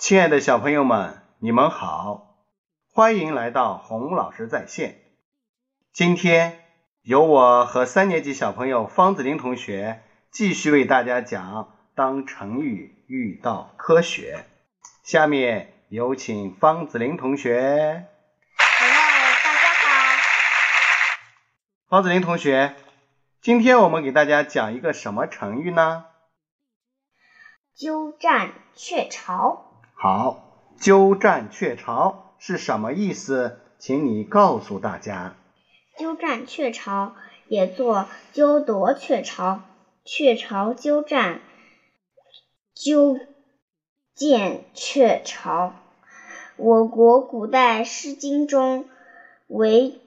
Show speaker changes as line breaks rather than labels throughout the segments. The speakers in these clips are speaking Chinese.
亲爱的小朋友们，你们好，欢迎来到洪老师在线。今天由我和三年级小朋友方子林同学继续为大家讲“当成语遇到科学”。下面有请方子林同学。
Hello，大家好。
方子林同学，今天我们给大家讲一个什么成语呢？
鸠占鹊巢。
好，鸠占鹊巢是什么意思？请你告诉大家。
鸠占鹊巢也作鸠夺鹊巢、鹊巢鸠占、鸠见鹊巢。我国古代《诗经》中唯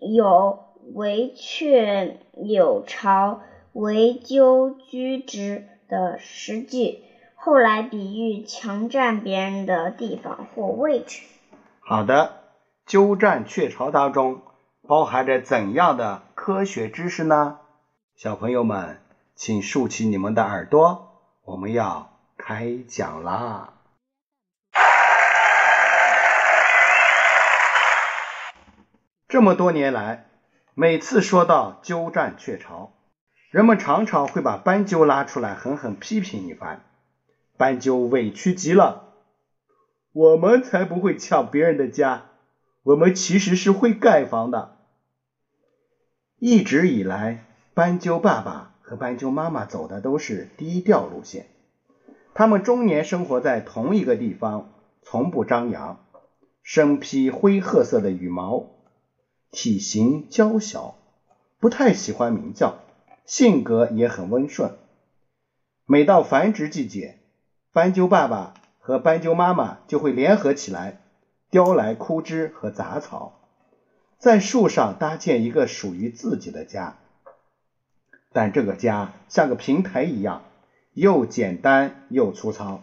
有“惟鹊有巢，惟鸠居之”的诗句。后来比喻强占别人的地方或位置。
好的，鸠占鹊巢当中包含着怎样的科学知识呢？小朋友们，请竖起你们的耳朵，我们要开讲啦！这么多年来，每次说到鸠占鹊巢，人们常常会把斑鸠拉出来狠狠批评一番。斑鸠委屈极了，我们才不会抢别人的家，我们其实是会盖房的。一直以来，斑鸠爸爸和斑鸠妈妈走的都是低调路线，他们终年生活在同一个地方，从不张扬。身披灰褐色的羽毛，体型娇小，不太喜欢鸣叫，性格也很温顺。每到繁殖季节，斑鸠爸爸和斑鸠妈妈就会联合起来，叼来枯枝和杂草，在树上搭建一个属于自己的家。但这个家像个平台一样，又简单又粗糙。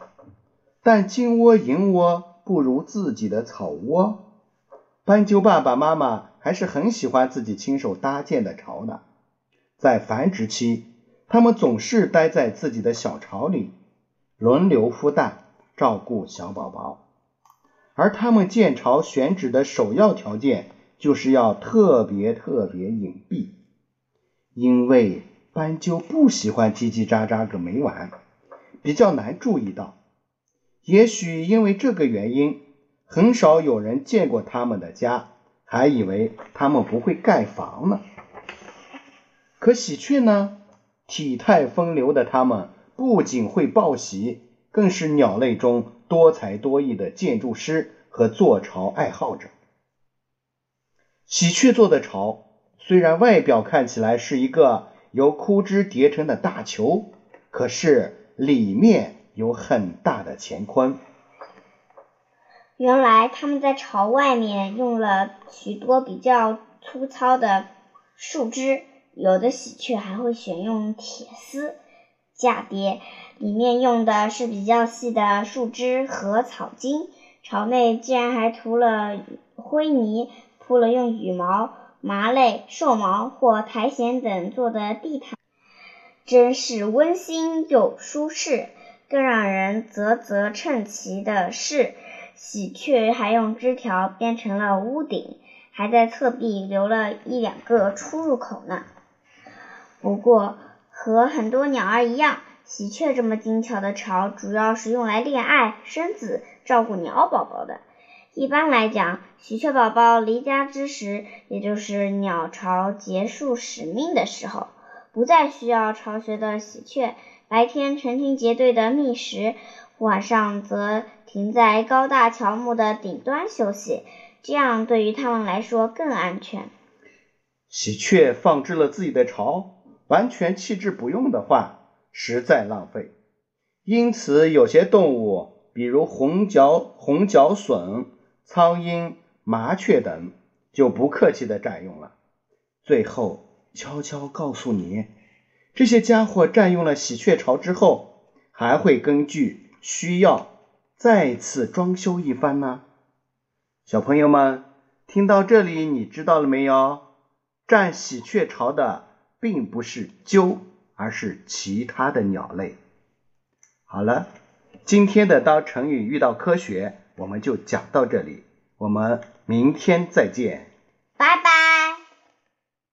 但金窝银窝不如自己的草窝，斑鸠爸爸妈妈还是很喜欢自己亲手搭建的巢的。在繁殖期，他们总是待在自己的小巢里。轮流孵蛋，照顾小宝宝，而他们建巢选址的首要条件就是要特别特别隐蔽，因为斑鸠不喜欢叽叽喳喳个没完，比较难注意到。也许因为这个原因，很少有人见过他们的家，还以为他们不会盖房呢。可喜鹊呢？体态风流的它们。不仅会报喜，更是鸟类中多才多艺的建筑师和做巢爱好者。喜鹊做的巢虽然外表看起来是一个由枯枝叠成的大球，可是里面有很大的乾坤。
原来他们在巢外面用了许多比较粗糙的树枝，有的喜鹊还会选用铁丝。下叠里面用的是比较细的树枝和草茎，巢内竟然还涂了灰泥，铺了用羽毛、麻类、兽毛或苔藓等做的地毯，真是温馨又舒适。更让人啧啧称奇的是，喜鹊还用枝条编成了屋顶，还在侧壁留了一两个出入口呢。不过，和很多鸟儿一样，喜鹊这么精巧的巢主要是用来恋爱、生子、照顾鸟宝宝的。一般来讲，喜鹊宝宝离家之时，也就是鸟巢结束使命的时候，不再需要巢穴的喜鹊，白天成群结队的觅食，晚上则停在高大乔木的顶端休息，这样对于它们来说更安全。
喜鹊放置了自己的巢。完全弃之不用的话，实在浪费。因此，有些动物，比如红脚红脚隼、苍蝇、麻雀等，就不客气的占用了。最后，悄悄告诉你，这些家伙占用了喜鹊巢之后，还会根据需要再次装修一番呢。小朋友们，听到这里，你知道了没有？占喜鹊巢的。并不是鸠，而是其他的鸟类。好了，今天的当成语遇到科学，我们就讲到这里，我们明天再见。